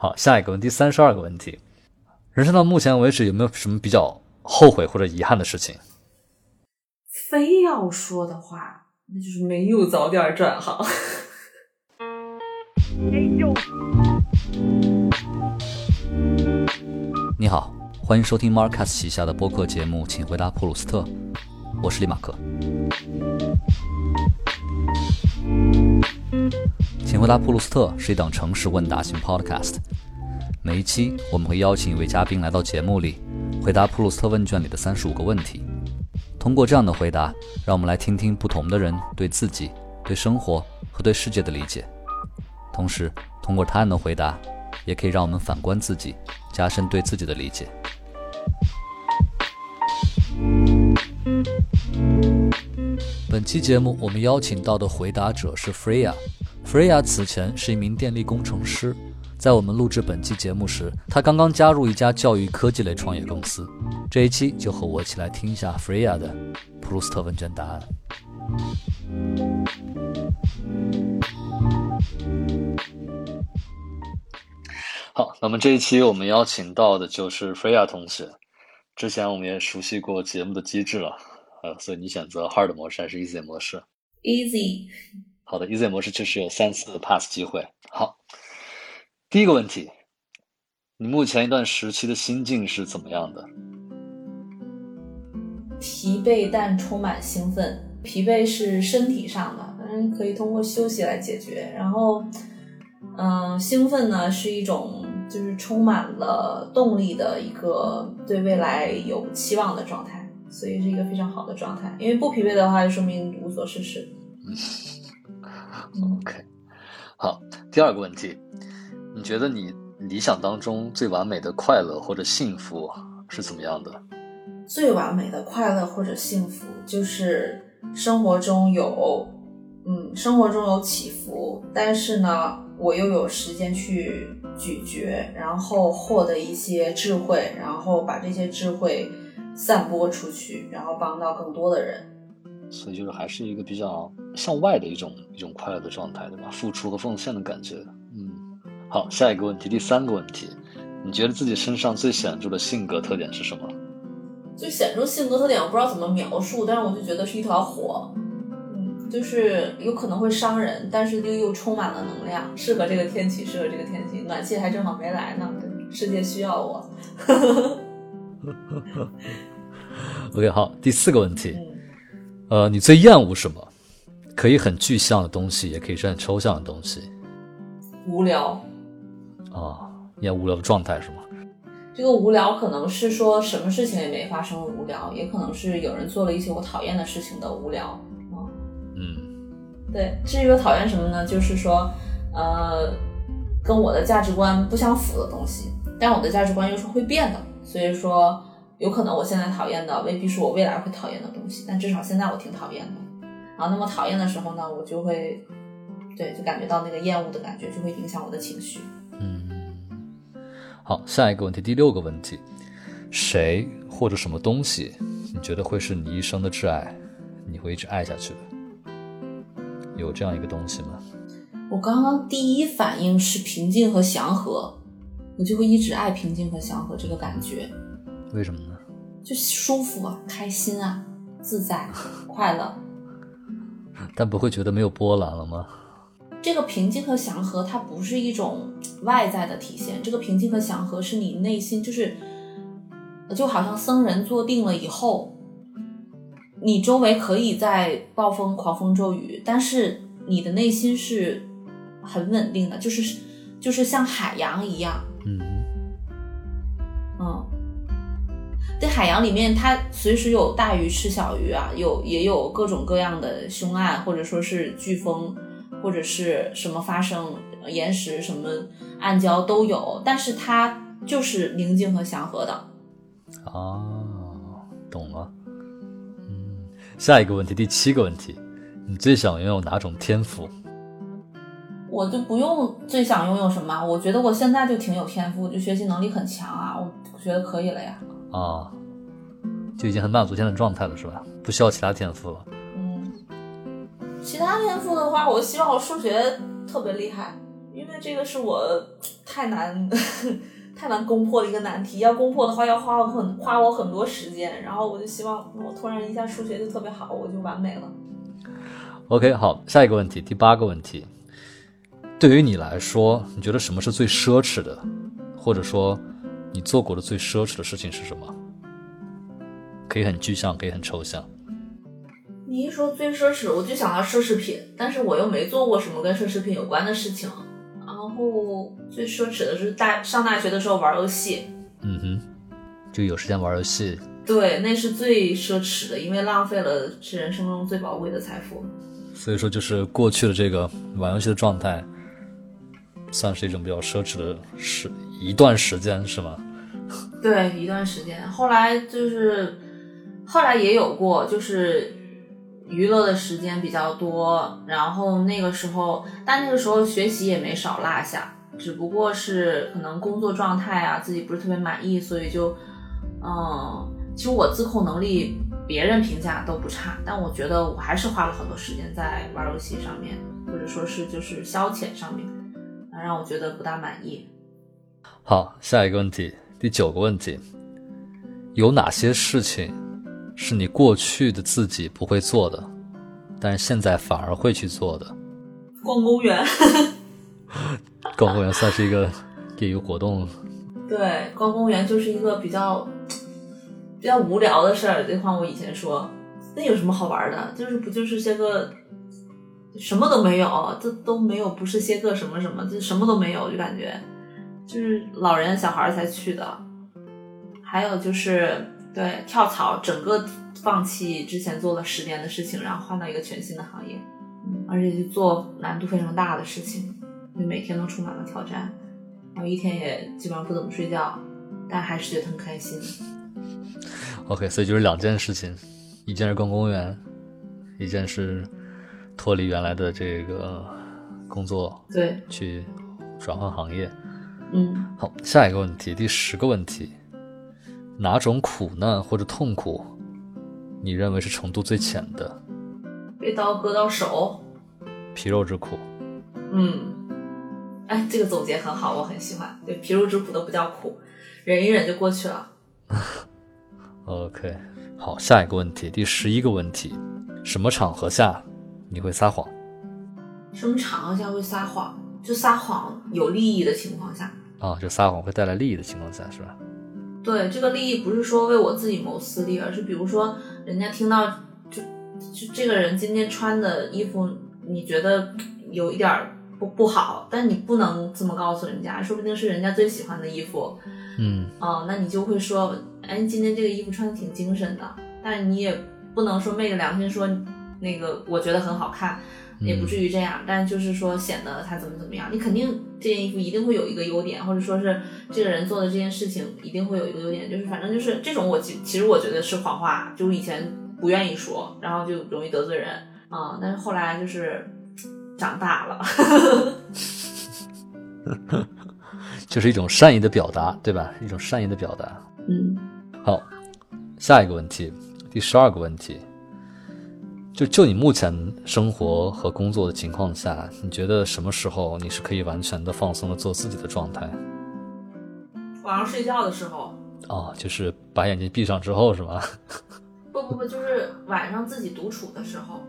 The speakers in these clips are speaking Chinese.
好，下一个问题，三十二个问题。人生到目前为止，有没有什么比较后悔或者遗憾的事情？非要说的话，那就是没有早点转行。你好，欢迎收听 Marcus 旗下的播客节目，请回答普鲁斯特。我是李马克。请回答普鲁斯特是一档城市问答型 Podcast。每一期我们会邀请一位嘉宾来到节目里，回答普鲁斯特问卷里的三十五个问题。通过这样的回答，让我们来听听不同的人对自己、对生活和对世界的理解。同时，通过他人的回答，也可以让我们反观自己，加深对自己的理解。本期节目我们邀请到的回答者是 Freya。Freya 此前是一名电力工程师，在我们录制本期节目时，他刚刚加入一家教育科技类创业公司。这一期就和我一起来听一下 Freya 的普鲁斯特问卷答案。好，那么这一期我们邀请到的就是 Freya 同学。之前我们也熟悉过节目的机制了，呃，所以你选择 Hard 模式还是 Easy 模式？Easy。好的，Easy 模式确实有三次 pass 机会。好，第一个问题，你目前一段时期的心境是怎么样的？疲惫但充满兴奋。疲惫是身体上的，嗯，可以通过休息来解决。然后，嗯，兴奋呢是一种就是充满了动力的一个对未来有期望的状态，所以是一个非常好的状态。因为不疲惫的话，就说明无所事事。OK，好，第二个问题，你觉得你理想当中最完美的快乐或者幸福是怎么样的？最完美的快乐或者幸福，就是生活中有，嗯，生活中有起伏，但是呢，我又有时间去咀嚼，然后获得一些智慧，然后把这些智慧散播出去，然后帮到更多的人。所以就是还是一个比较向外的一种一种快乐的状态，对吧？付出和奉献的感觉。嗯，好，下一个问题，第三个问题，你觉得自己身上最显著的性格特点是什么？最显著性格特点我不知道怎么描述，但是我就觉得是一团火，嗯，就是有可能会伤人，但是又又充满了能量，适合这个天气，适合这个天气，暖气还正好没来呢，世界需要我。OK，好，第四个问题。呃，你最厌恶什么？可以很具象的东西，也可以是很抽象的东西。无聊。啊，厌无聊的状态是吗？这个无聊可能是说什么事情也没发生的无聊，也可能是有人做了一些我讨厌的事情的无聊。嗯。对，至于我讨厌什么呢？就是说，呃，跟我的价值观不相符的东西，但我的价值观又是会变的，所以说。有可能我现在讨厌的未必是我未来会讨厌的东西，但至少现在我挺讨厌的。啊，那么讨厌的时候呢，我就会，对，就感觉到那个厌恶的感觉，就会影响我的情绪。嗯，好，下一个问题，第六个问题，谁或者什么东西，你觉得会是你一生的挚爱，你会一直爱下去的？有这样一个东西吗？我刚刚第一反应是平静和祥和，我就会一直爱平静和祥和这个感觉。为什么呢？就舒服啊，开心啊，自在，快乐。但不会觉得没有波澜了吗？这个平静和祥和，它不是一种外在的体现。这个平静和祥和是你内心，就是就好像僧人坐定了以后，你周围可以在暴风、狂风骤雨，但是你的内心是很稳定的，就是就是像海洋一样。在海洋里面，它随时有大鱼吃小鱼啊，有也有各种各样的凶案，或者说是飓风，或者是什么发生岩石什么暗礁都有，但是它就是宁静和祥和的。哦，懂了。嗯，下一个问题，第七个问题，你最想拥有哪种天赋？我就不用最想拥有什么，我觉得我现在就挺有天赋，就学习能力很强啊，我觉得可以了呀。啊，就已经很满足现在状态了，是吧？不需要其他天赋了。嗯，其他天赋的话，我希望我数学特别厉害，因为这个是我太。太 难太难攻破的一个难题。要攻破的话，要花我很花我很多时间。然后我就希望我突然一下数学就特别好，我就完美了。OK，好，下一个问题，第八个问题，对于你来说，你觉得什么是最奢侈的，或者说你做过的最奢侈的事情是什么？可以很具象，可以很抽象。你一说最奢侈，我就想到奢侈品，但是我又没做过什么跟奢侈品有关的事情。然后最奢侈的是大上大学的时候玩游戏，嗯哼，就有时间玩游戏。对，那是最奢侈的，因为浪费了是人生中最宝贵的财富。所以说，就是过去的这个玩游戏的状态，算是一种比较奢侈的时一段时间，是吗？对，一段时间。后来就是后来也有过，就是娱乐的时间比较多，然后那个时候，但那个时候学习也没少落下，只不过是可能工作状态啊，自己不是特别满意，所以就嗯。其实我自控能力，别人评价都不差，但我觉得我还是花了很多时间在玩游戏上面，或者说是就是消遣上面，让我觉得不大满意。好，下一个问题，第九个问题，有哪些事情是你过去的自己不会做的，但是现在反而会去做的？逛公园。逛公园算是一个业余活动。对，逛公园就是一个比较。比较无聊的事儿，这话我以前说，那有什么好玩的？就是不就是些个什么都没有，这都没有，不是些个什么什么，就什么都没有，就感觉就是老人小孩才去的。还有就是对跳槽，整个放弃之前做了十年的事情，然后换到一个全新的行业，嗯，而且就做难度非常大的事情，就每天都充满了挑战，然后一天也基本上不怎么睡觉，但还是觉得很开心。OK，所以就是两件事情，一件是逛公园，一件是脱离原来的这个工作，对，去转换行业。嗯，好，下一个问题，第十个问题，哪种苦难或者痛苦，你认为是程度最浅的？被刀割到手，皮肉之苦。嗯，哎，这个总结很好，我很喜欢。对，皮肉之苦都不叫苦，忍一忍就过去了。OK，好，下一个问题，第十一个问题，什么场合下你会撒谎？什么场合下会撒谎？就撒谎有利益的情况下啊，就撒谎会带来利益的情况下是吧？对，这个利益不是说为我自己谋私利，而是比如说人家听到就就这个人今天穿的衣服，你觉得有一点不不好，但你不能这么告诉人家，说不定是人家最喜欢的衣服。嗯，哦，那你就会说，哎，今天这个衣服穿的挺精神的，但你也不能说昧着良心说，那个我觉得很好看，也不至于这样，但就是说显得他怎么怎么样，你肯定这件衣服一定会有一个优点，或者说是这个人做的这件事情一定会有一个优点，就是反正就是这种我其其实我觉得是谎话，就是以前不愿意说，然后就容易得罪人啊，但是后来就是长大了。就是一种善意的表达，对吧？一种善意的表达。嗯，好，下一个问题，第十二个问题，就就你目前生活和工作的情况下，你觉得什么时候你是可以完全的放松的做自己的状态？晚上睡觉的时候。哦，就是把眼睛闭上之后是吗？不不不，就是晚上自己独处的时候。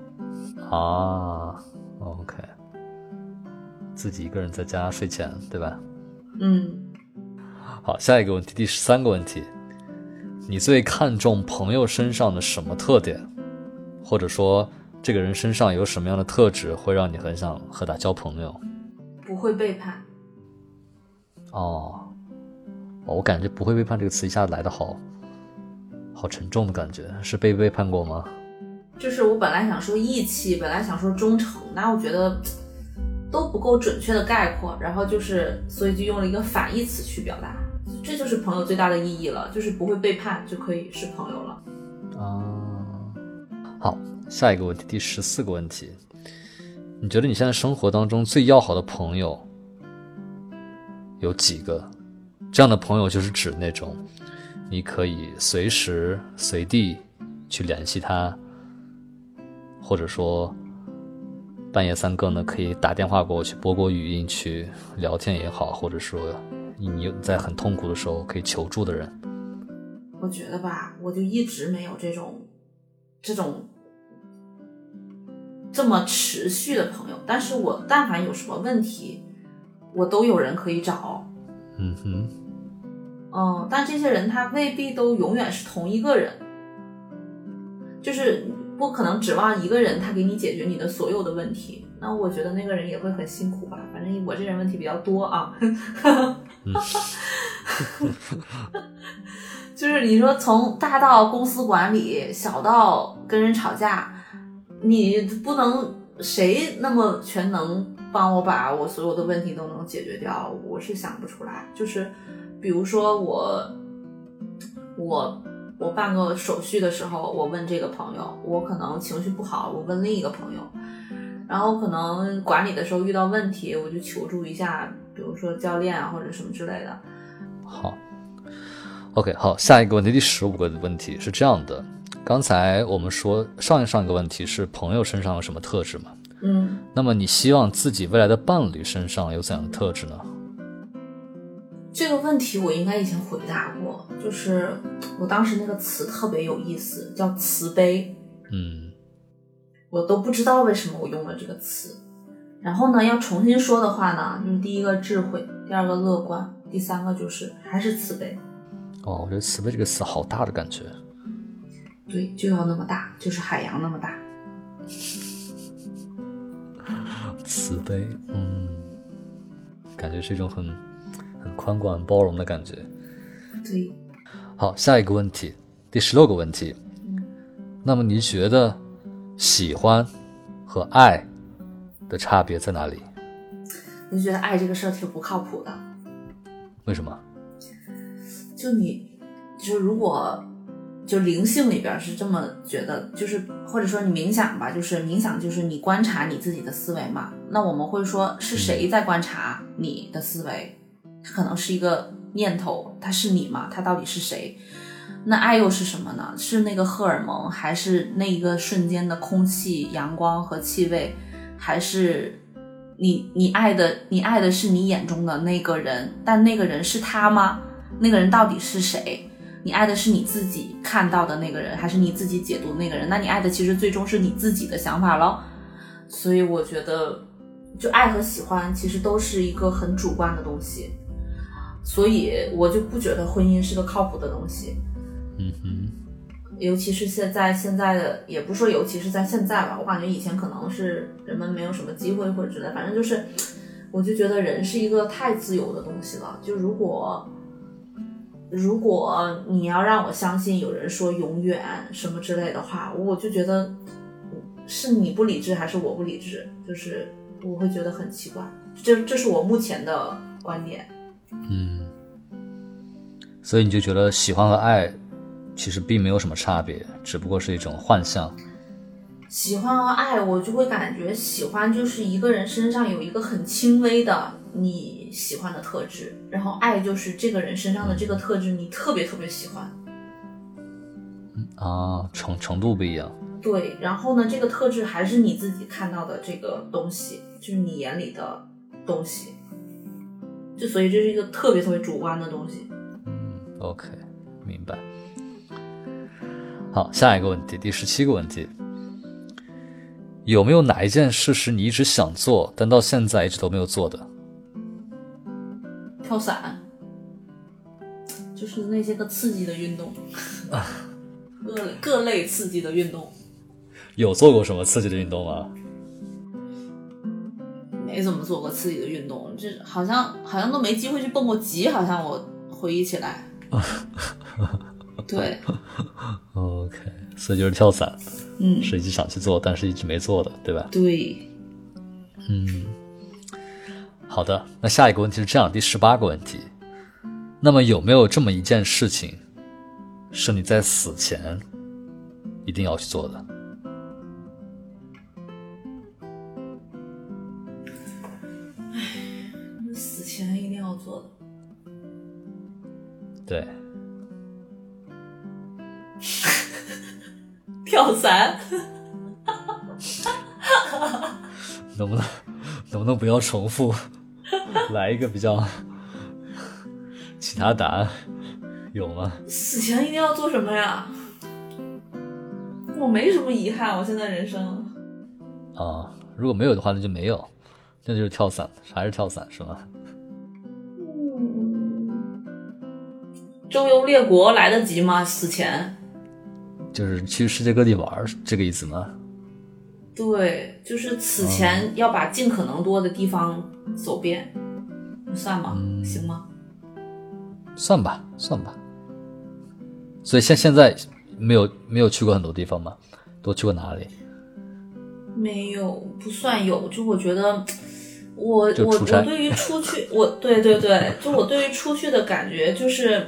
啊，OK，自己一个人在家睡前，对吧？嗯，好，下一个问题，第十三个问题，你最看重朋友身上的什么特点，或者说这个人身上有什么样的特质会让你很想和他交朋友？不会背叛。哦，我感觉“不会背叛”这个词一下子来的好，好沉重的感觉，是被背叛过吗？就是我本来想说义气，本来想说忠诚，那我觉得。都不够准确的概括，然后就是，所以就用了一个反义词去表达，这就是朋友最大的意义了，就是不会背叛就可以是朋友了。啊，好，下一个问题，第十四个问题，你觉得你现在生活当中最要好的朋友有几个？这样的朋友就是指那种你可以随时随地去联系他，或者说。半夜三更呢，可以打电话过去，播过语音去聊天也好，或者说你在很痛苦的时候可以求助的人。我觉得吧，我就一直没有这种这种这么持续的朋友，但是我但凡有什么问题，我都有人可以找。嗯哼，嗯，但这些人他未必都永远是同一个人，就是不可能指望一个人他给你解决你的所有的问题。那我觉得那个人也会很辛苦吧。反正我这人问题比较多啊。就是你说从大到公司管理，小到跟人吵架，你不能谁那么全能帮我把我所有的问题都能解决掉，我是想不出来。就是比如说我我我办个手续的时候，我问这个朋友，我可能情绪不好，我问另一个朋友，然后可能管理的时候遇到问题，我就求助一下，比如说教练啊或者什么之类的。好。OK，好，下一个问题，第十五个问题是这样的：刚才我们说上一上一个问题是朋友身上有什么特质嘛？嗯，那么你希望自己未来的伴侣身上有怎样的特质呢？这个问题我应该以前回答过，就是我当时那个词特别有意思，叫慈悲。嗯，我都不知道为什么我用了这个词。然后呢，要重新说的话呢，就是第一个智慧，第二个乐观，第三个就是还是慈悲。哦，我觉得“慈悲”这个词好大的感觉。对，就要那么大，就是海洋那么大。慈悲，嗯，感觉是一种很很宽广、包容的感觉。对。好，下一个问题，第十六个问题。嗯。那么你觉得喜欢和爱的差别在哪里？我就觉得爱这个事儿挺不靠谱的。为什么？就你，就如果就灵性里边是这么觉得，就是或者说你冥想吧，就是冥想就是你观察你自己的思维嘛。那我们会说是谁在观察你的思维？它可能是一个念头，它是你吗？它到底是谁？那爱又是什么呢？是那个荷尔蒙，还是那一个瞬间的空气、阳光和气味？还是你你爱的你爱的是你眼中的那个人？但那个人是他吗？那个人到底是谁？你爱的是你自己看到的那个人，还是你自己解读那个人？那你爱的其实最终是你自己的想法咯。所以我觉得，就爱和喜欢其实都是一个很主观的东西。所以我就不觉得婚姻是个靠谱的东西。嗯哼。尤其是现在现在的，也不说尤其是在现在吧，我感觉以前可能是人们没有什么机会或者之类，反正就是，我就觉得人是一个太自由的东西了。就如果。如果你要让我相信有人说永远什么之类的话，我就觉得是你不理智还是我不理智，就是我会觉得很奇怪。这这是我目前的观点。嗯，所以你就觉得喜欢和爱其实并没有什么差别，只不过是一种幻象。喜欢和爱，我就会感觉喜欢就是一个人身上有一个很轻微的你喜欢的特质，然后爱就是这个人身上的这个特质你特别特别喜欢。啊，程程度不一样。对，然后呢，这个特质还是你自己看到的这个东西，就是你眼里的东西，就所以这是一个特别特别主观的东西。嗯，OK，明白。好，下一个问题，第十七个问题。有没有哪一件事是你一直想做，但到现在一直都没有做的？跳伞，就是那些个刺激的运动，各各类刺激的运动。有做过什么刺激的运动吗？没怎么做过刺激的运动，这好像好像都没机会去蹦过极，好像我回忆起来。对。OK，所以就是跳伞。嗯，是一直想去做，但是一直没做的，对吧？对，嗯，好的。那下一个问题是这样，第十八个问题，那么有没有这么一件事情，是你在死前一定要去做的？唉，死前一定要做的。对。跳伞，能不能能不能不要重复，来一个比较其他答案有吗？死前一定要做什么呀？我没什么遗憾，我现在人生。啊，如果没有的话，那就没有，那就是跳伞，还是跳伞是吗？嗯，周游列国来得及吗？死前？就是去世界各地玩，这个意思吗？对，就是此前要把尽可能多的地方走遍，算吗？行吗？算吧，算吧。所以现现在没有没有去过很多地方吗？都去过哪里？没有，不算有。就我觉得，我我我对于出去，我对对对，就我对于出去的感觉就是。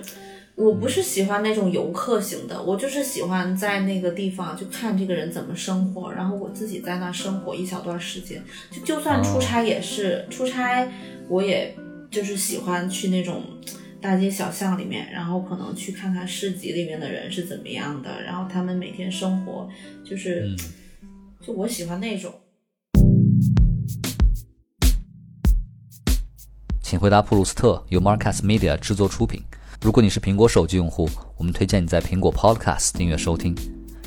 我不是喜欢那种游客型的，我就是喜欢在那个地方就看这个人怎么生活，然后我自己在那生活一小段时间。就就算出差也是出差，我也就是喜欢去那种大街小巷里面，然后可能去看看市集里面的人是怎么样的，然后他们每天生活就是，就我喜欢那种。请回答普鲁斯特由 Marcus Media 制作出品。如果你是苹果手机用户，我们推荐你在苹果 Podcast 订阅收听。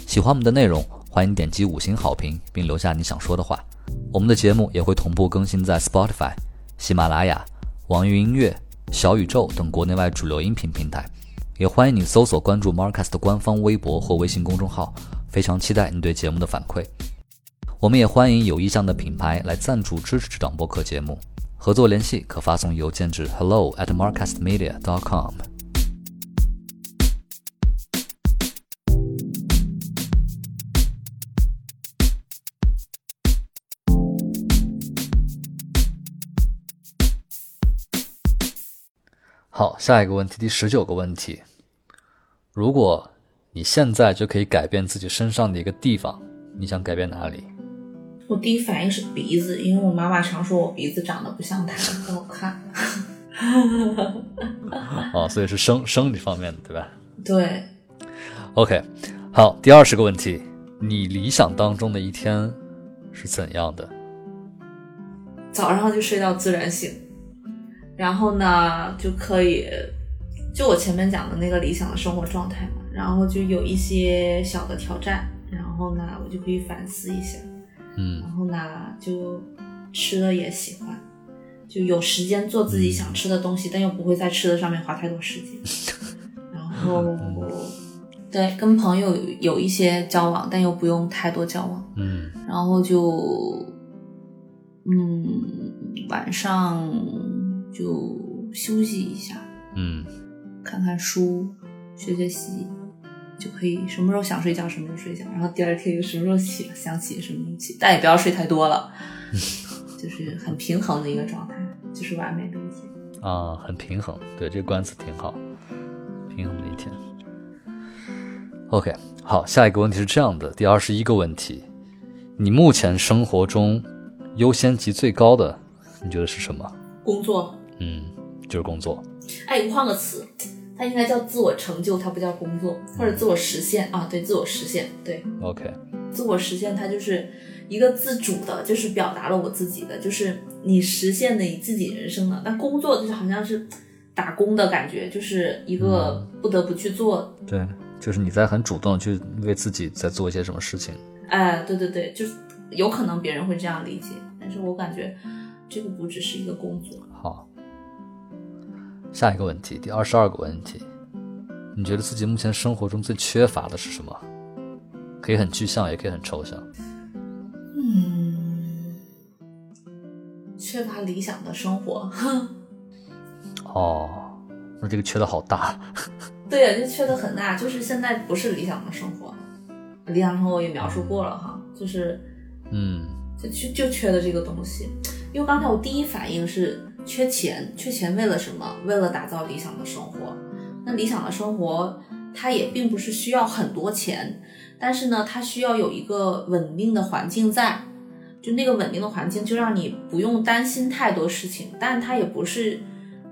喜欢我们的内容，欢迎点击五星好评，并留下你想说的话。我们的节目也会同步更新在 Spotify、喜马拉雅、网易云音乐、小宇宙等国内外主流音频平台。也欢迎你搜索关注 Marcus 的官方微博或微信公众号。非常期待你对节目的反馈。我们也欢迎有意向的品牌来赞助支持这档播客节目。合作联系可发送邮件至 hello at marcusmedia.com。好，下一个问题，第十九个问题。如果你现在就可以改变自己身上的一个地方，你想改变哪里？我第一反应是鼻子，因为我妈妈常说我鼻子长得不像她，不好看。哦，所以是生生理方面的，对吧？对。OK，好，第二十个问题，你理想当中的一天是怎样的？早上就睡到自然醒。然后呢，就可以，就我前面讲的那个理想的生活状态嘛。然后就有一些小的挑战，然后呢，我就可以反思一下。嗯。然后呢，就吃的也喜欢，就有时间做自己想吃的东西，但又不会在吃的上面花太多时间。然后，对，跟朋友有一些交往，但又不用太多交往。嗯。然后就，嗯，晚上。就休息一下，嗯，看看书，学学习，就可以什么时候想睡觉什么时候睡觉，然后第二天又什么时候起想起什么时候起，但也不要睡太多了，就是很平衡的一个状态，就是完美的一天啊，很平衡，对这个关词挺好，平衡的一天。OK，好，下一个问题是这样的，第二十一个问题，你目前生活中优先级最高的，你觉得是什么？工作。嗯，就是工作。哎，换个词，它应该叫自我成就，它不叫工作，或者自我实现啊？对，自我实现，对。OK，自我实现，它就是一个自主的，就是表达了我自己的，就是你实现的你自己人生的。那工作就是好像是打工的感觉，就是一个不得不去做。对，就是你在很主动去为自己在做一些什么事情。哎，对对对，就是有可能别人会这样理解，但是我感觉这个不只是一个工作。好。下一个问题，第二十二个问题，你觉得自己目前生活中最缺乏的是什么？可以很具象，也可以很抽象。嗯，缺乏理想的生活。哦，那这个缺的好大。对呀，就缺的很大，就是现在不是理想的生活。理想生活也描述过了哈，就是，嗯，就就就缺的这个东西。因为刚才我第一反应是。缺钱，缺钱为了什么？为了打造理想的生活。那理想的生活，它也并不是需要很多钱，但是呢，它需要有一个稳定的环境在。就那个稳定的环境，就让你不用担心太多事情。但它也不是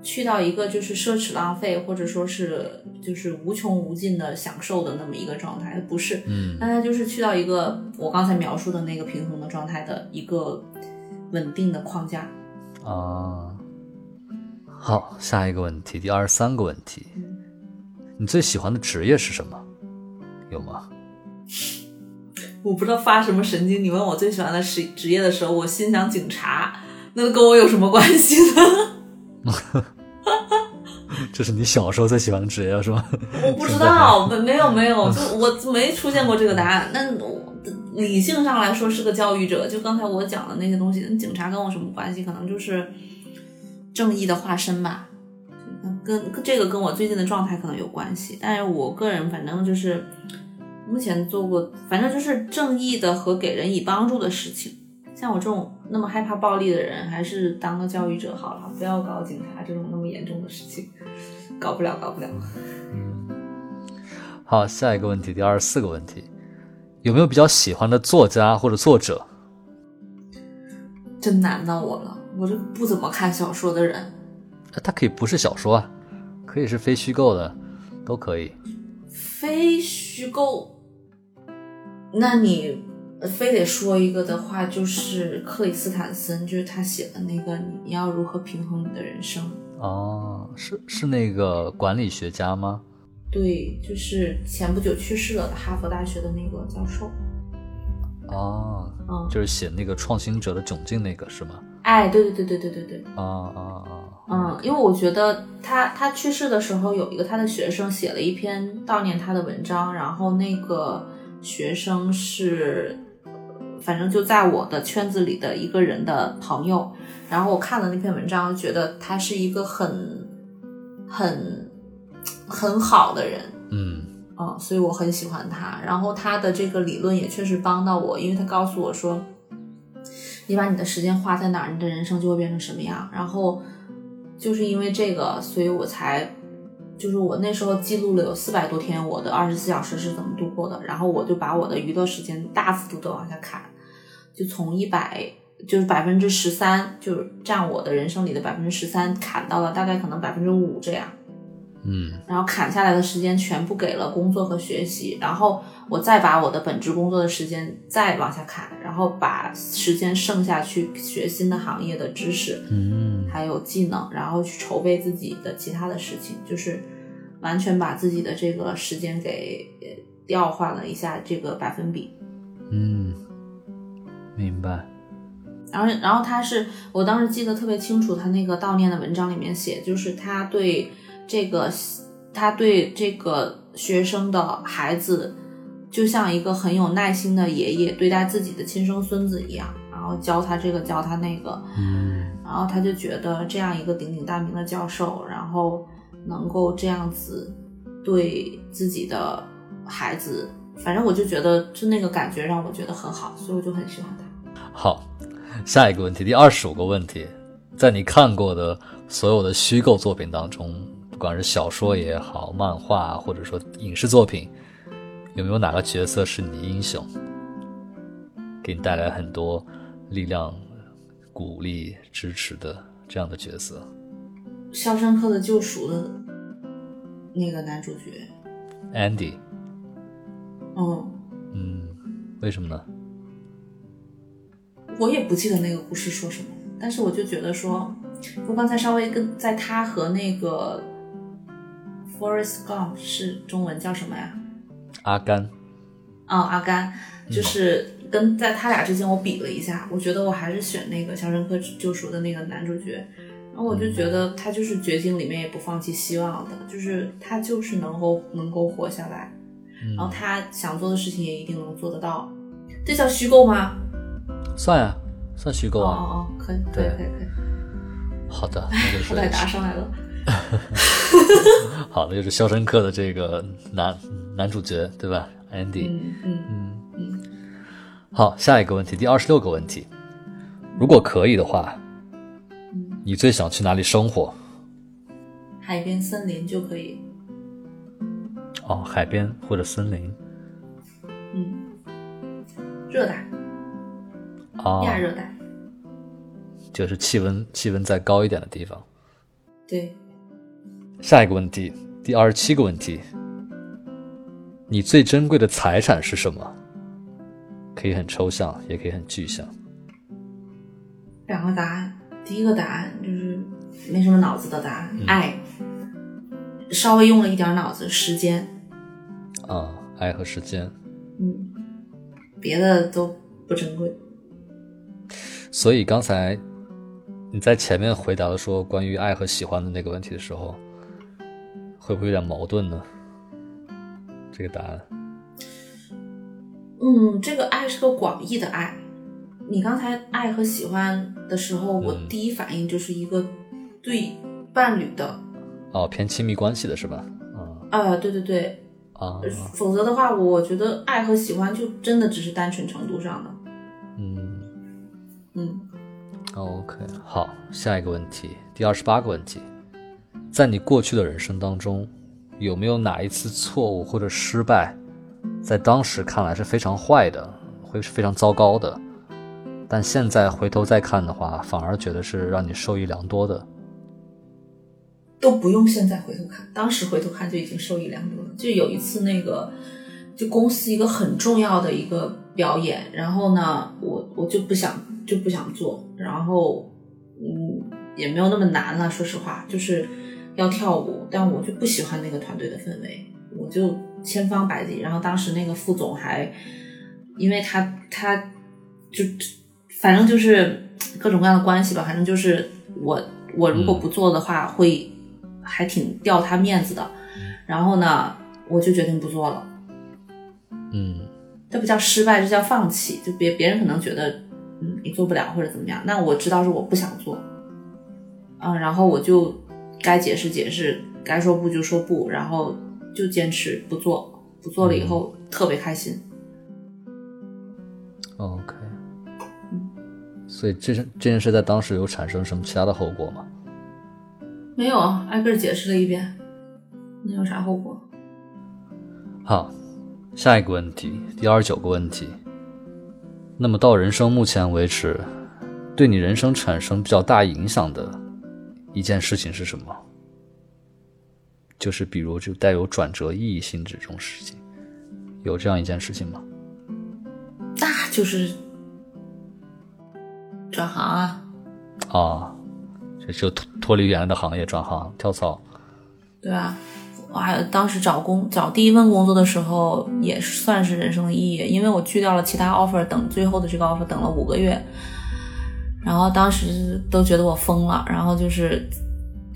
去到一个就是奢侈浪费，或者说是就是无穷无尽的享受的那么一个状态，不是。嗯。那它就是去到一个我刚才描述的那个平衡的状态的一个。稳定的框架。啊，好，下一个问题，第二十三个问题，你最喜欢的职业是什么？有吗？我不知道发什么神经，你问我最喜欢的职职业的时候，我心想警察，那跟我有什么关系呢？这是你小时候最喜欢的职业是吗？我不知道，没没有没有，就我没出现过这个答案。那我理性上来说是个教育者，就刚才我讲的那些东西，警察跟我什么关系？可能就是正义的化身吧。跟这个跟我最近的状态可能有关系，但是我个人反正就是目前做过，反正就是正义的和给人以帮助的事情。像我这种那么害怕暴力的人，还是当个教育者好了，不要搞警察这种那么严重的事情，搞不了，搞不了。嗯，好，下一个问题，第二十四个问题，有没有比较喜欢的作家或者作者？真难到我了，我这个不怎么看小说的人。它可以不是小说啊，可以是非虚构的，都可以。非虚构，那你？非得说一个的话，就是克里斯坦森，就是他写的那个《你要如何平衡你的人生》哦，是是那个管理学家吗？对，就是前不久去世了的哈佛大学的那个教授。哦，嗯，就是写那个创新者的窘境那个是吗？哎，对对对对对对对。啊啊啊！嗯，因为我觉得他他去世的时候，有一个他的学生写了一篇悼念他的文章，然后那个学生是。反正就在我的圈子里的一个人的朋友，然后我看了那篇文章，觉得他是一个很很很好的人，嗯，哦，所以我很喜欢他。然后他的这个理论也确实帮到我，因为他告诉我说，你把你的时间花在哪儿，你的人生就会变成什么样。然后就是因为这个，所以我才。就是我那时候记录了有四百多天，我的二十四小时是怎么度过的，然后我就把我的娱乐时间大幅度的往下砍，就从一百就是百分之十三，就是占我的人生里的百分之十三，砍到了大概可能百分之五这样。嗯，然后砍下来的时间全部给了工作和学习，然后我再把我的本职工作的时间再往下砍，然后把时间剩下去学新的行业的知识，嗯，还有技能，然后去筹备自己的其他的事情，就是。完全把自己的这个时间给调换了一下这个百分比，嗯，明白。然后，然后他是我当时记得特别清楚，他那个悼念的文章里面写，就是他对这个他对这个学生的孩子，就像一个很有耐心的爷爷对待自己的亲生孙子一样，然后教他这个教他那个，嗯，然后他就觉得这样一个鼎鼎大名的教授，然后。能够这样子对自己的孩子，反正我就觉得，就那个感觉让我觉得很好，所以我就很喜欢他。好，下一个问题，第二十五个问题，在你看过的所有的虚构作品当中，不管是小说也好，漫画或者说影视作品，有没有哪个角色是你的英雄，给你带来很多力量、鼓励、支持的这样的角色？《肖申克的救赎》的那个男主角，Andy。嗯嗯，为什么呢？我也不记得那个故事说什么，但是我就觉得说，我刚才稍微跟在他和那个 Forest Gump 是中文叫什么呀？阿甘。哦，阿甘，就是跟在他俩之间我比了一下，我觉得我还是选那个《肖申克救赎》的那个男主角。然后我就觉得他就是绝境里面也不放弃希望的，就是他就是能够能够活下来，然后他想做的事情也一定能做得到。这叫虚构吗？算呀，算虚构啊。哦哦，可以，可以，可以，可以。好的，那就是 好答上来了。好的，就是《肖申克》的这个男男主角，对吧？Andy。嗯嗯嗯嗯。好，下一个问题，第二十六个问题，如果可以的话。你最想去哪里生活？海边、森林就可以。哦，海边或者森林。嗯，热带。啊，亚热带。就是气温气温再高一点的地方。对。下一个问题，第二十七个问题，你最珍贵的财产是什么？可以很抽象，也可以很具象。两个答案，第一个答案就是没什么脑子的答案，爱。稍微用了一点脑子，时间。啊，爱和时间。嗯，别的都不珍贵。所以刚才你在前面回答了说关于爱和喜欢的那个问题的时候，会不会有点矛盾呢？这个答案。嗯，这个爱是个广义的爱。你刚才爱和喜欢的时候，我第一反应就是一个对伴侣的。哦，偏亲密关系的是吧？啊，对对对，啊，否则的话，我觉得爱和喜欢就真的只是单纯程度上的。嗯嗯，OK，好，下一个问题，第二十八个问题，在你过去的人生当中，有没有哪一次错误或者失败，在当时看来是非常坏的，会是非常糟糕的，但现在回头再看的话，反而觉得是让你受益良多的？都不用现在回头看，当时回头看就已经受益良多了。就有一次那个，就公司一个很重要的一个表演，然后呢，我我就不想就不想做，然后嗯也没有那么难了，说实话，就是要跳舞，但我就不喜欢那个团队的氛围，我就千方百计。然后当时那个副总还，因为他他就反正就是各种各样的关系吧，反正就是我我如果不做的话会。还挺掉他面子的，然后呢，我就决定不做了。嗯，这不叫失败，这叫放弃。就别别人可能觉得，嗯，你做不了或者怎么样，那我知道是我不想做。嗯，然后我就该解释解释，该说不就说不，然后就坚持不做。不做了以后特别开心。OK，所以这这件事在当时有产生什么其他的后果吗？没有，挨个解释了一遍，能有啥后果？好，下一个问题，第二十九个问题。那么到人生目前为止，对你人生产生比较大影响的一件事情是什么？就是比如就带有转折意义性质这种事情，有这样一件事情吗？那就是转行啊。啊。就脱脱离原来的行业转行跳槽，对啊，我还当时找工找第一份工作的时候也算是人生的意义，因为我去掉了其他 offer，等最后的这个 offer 等了五个月，然后当时都觉得我疯了，然后就是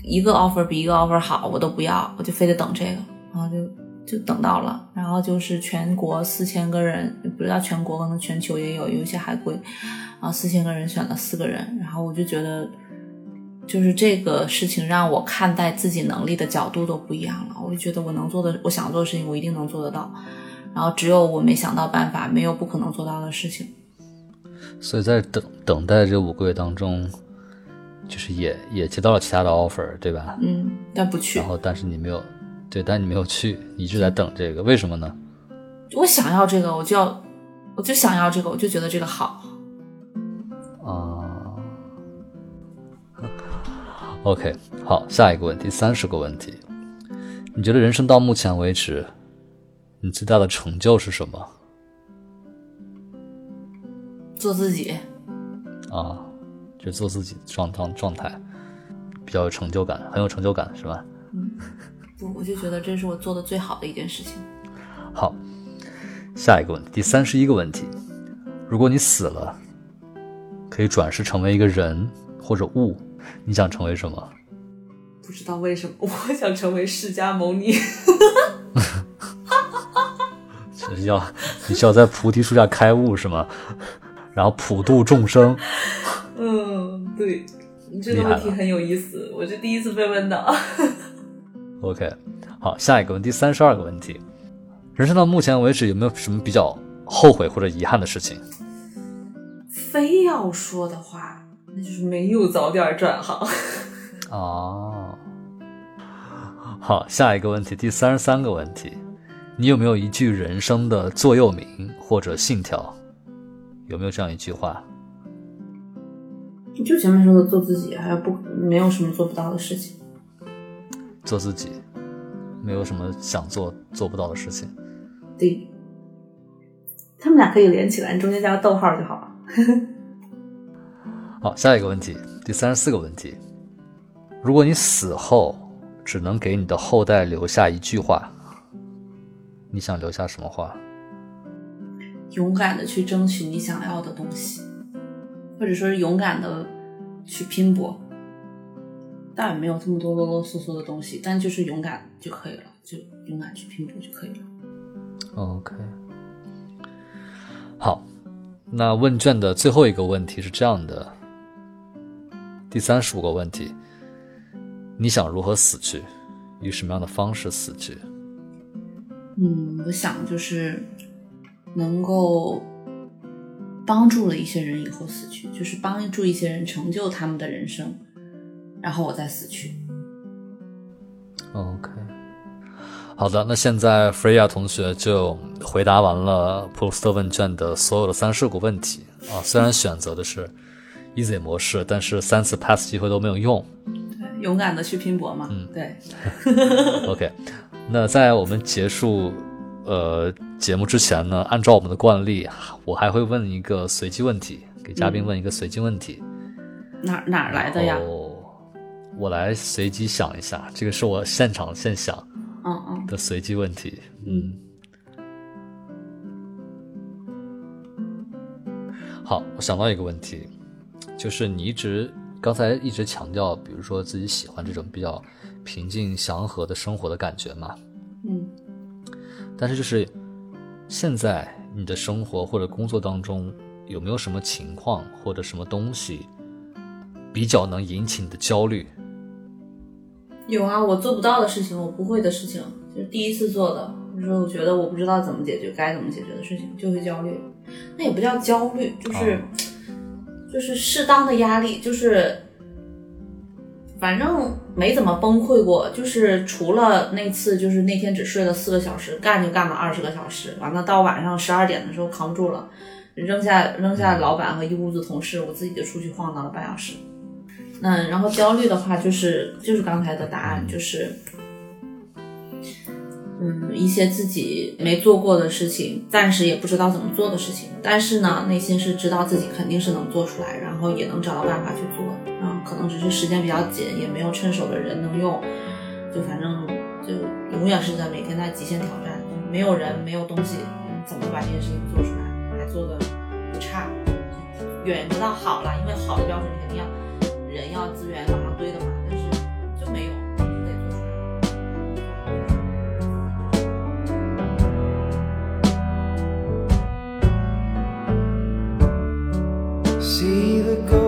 一个 offer 比一个 offer 好，我都不要，我就非得等这个，然后就就等到了，然后就是全国四千个人，不知道全国可能全球也有，有一些海归，然后四千个人选了四个人，然后我就觉得。就是这个事情让我看待自己能力的角度都不一样了。我就觉得我能做的，我想做的事情，我一定能做得到。然后只有我没想到办法，没有不可能做到的事情。所以在等等待这五个月当中，就是也也接到了其他的 offer，对吧？嗯，但不去。然后，但是你没有，对，但你没有去，一直在等这个，为什么呢？我想要这个，我就要，我就想要这个，我就觉得这个好。啊 OK，好，下一个问题，三十个问题。你觉得人生到目前为止，你最大的成就是什么？做自己。啊，就做自己状状状态，比较有成就感，很有成就感，是吧？嗯，不，我就觉得这是我做的最好的一件事情。好，下一个问题，第三十一个问题。如果你死了，可以转世成为一个人或者物。你想成为什么？不知道为什么，我想成为释迦牟尼。是要你需要在菩提树下开悟是吗？然后普度众生。嗯，对，你这个问题很有意思，我是第一次被问到。OK，好，下一个问题，三十二个问题。人生到目前为止，有没有什么比较后悔或者遗憾的事情？非要说的话。那就是没有早点转行。哦，好，下一个问题，第三十三个问题，你有没有一句人生的座右铭或者信条？有没有这样一句话？就前面说的做自己，还有不没有什么做不到的事情。做自己，没有什么想做做不到的事情。对，他们俩可以连起来，你中间加个逗号就好了。好，下一个问题，第三十四个问题：如果你死后只能给你的后代留下一句话，你想留下什么话？勇敢的去争取你想要的东西，或者说是勇敢的去拼搏。倒也没有这么多啰啰嗦嗦的东西，但就是勇敢就可以了，就勇敢去拼搏就可以了。OK，好，那问卷的最后一个问题是这样的，第三十五个问题，你想如何死去？以什么样的方式死去？嗯，我想就是能够帮助了一些人以后死去，就是帮助一些人成就他们的人生。然后我再死去。OK，好的，那现在 Freya 同学就回答完了普鲁斯特问卷的所有的三十个问题啊。虽然选择的是 Easy 模式，但是三次 Pass 机会都没有用。对，勇敢的去拼搏嘛。嗯，对。OK，那在我们结束呃节目之前呢，按照我们的惯例，我还会问一个随机问题，给嘉宾问一个随机问题。哪哪来的呀？我来随机想一下，这个是我现场现想，嗯嗯的随机问题，嗯。好，我想到一个问题，就是你一直刚才一直强调，比如说自己喜欢这种比较平静祥和的生活的感觉嘛，嗯。但是就是现在你的生活或者工作当中有没有什么情况或者什么东西比较能引起你的焦虑？有啊，我做不到的事情，我不会的事情，就是第一次做的，就是我觉得我不知道怎么解决，该怎么解决的事情，就会焦虑。那也不叫焦虑，就是就是适当的压力，就是反正没怎么崩溃过，就是除了那次，就是那天只睡了四个小时，干就干了二十个小时，完了到晚上十二点的时候扛不住了，扔下扔下老板和一屋子同事，我自己就出去晃荡了半小时。嗯，然后焦虑的话，就是就是刚才的答案，就是，嗯，一些自己没做过的事情，暂时也不知道怎么做的事情，但是呢，内心是知道自己肯定是能做出来，然后也能找到办法去做，嗯，可能只是时间比较紧，也没有趁手的人能用，就反正就永远是在每天在极限挑战，没有人没有东西，怎么把这件事情做出来，还做的不差，远不到好了，因为好的标准肯定要。人要资源往上堆的嘛，但是就没有，就得做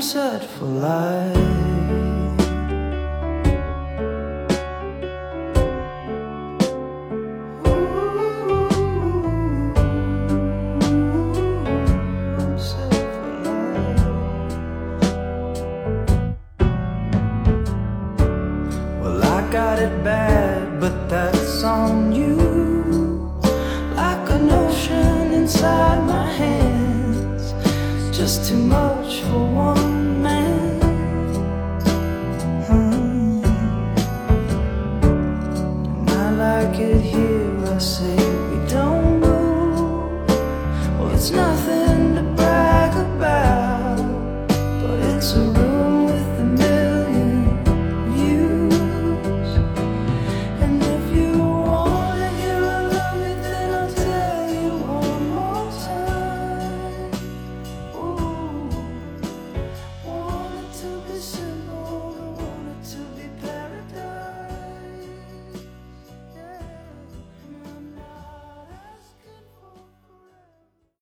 Set for life.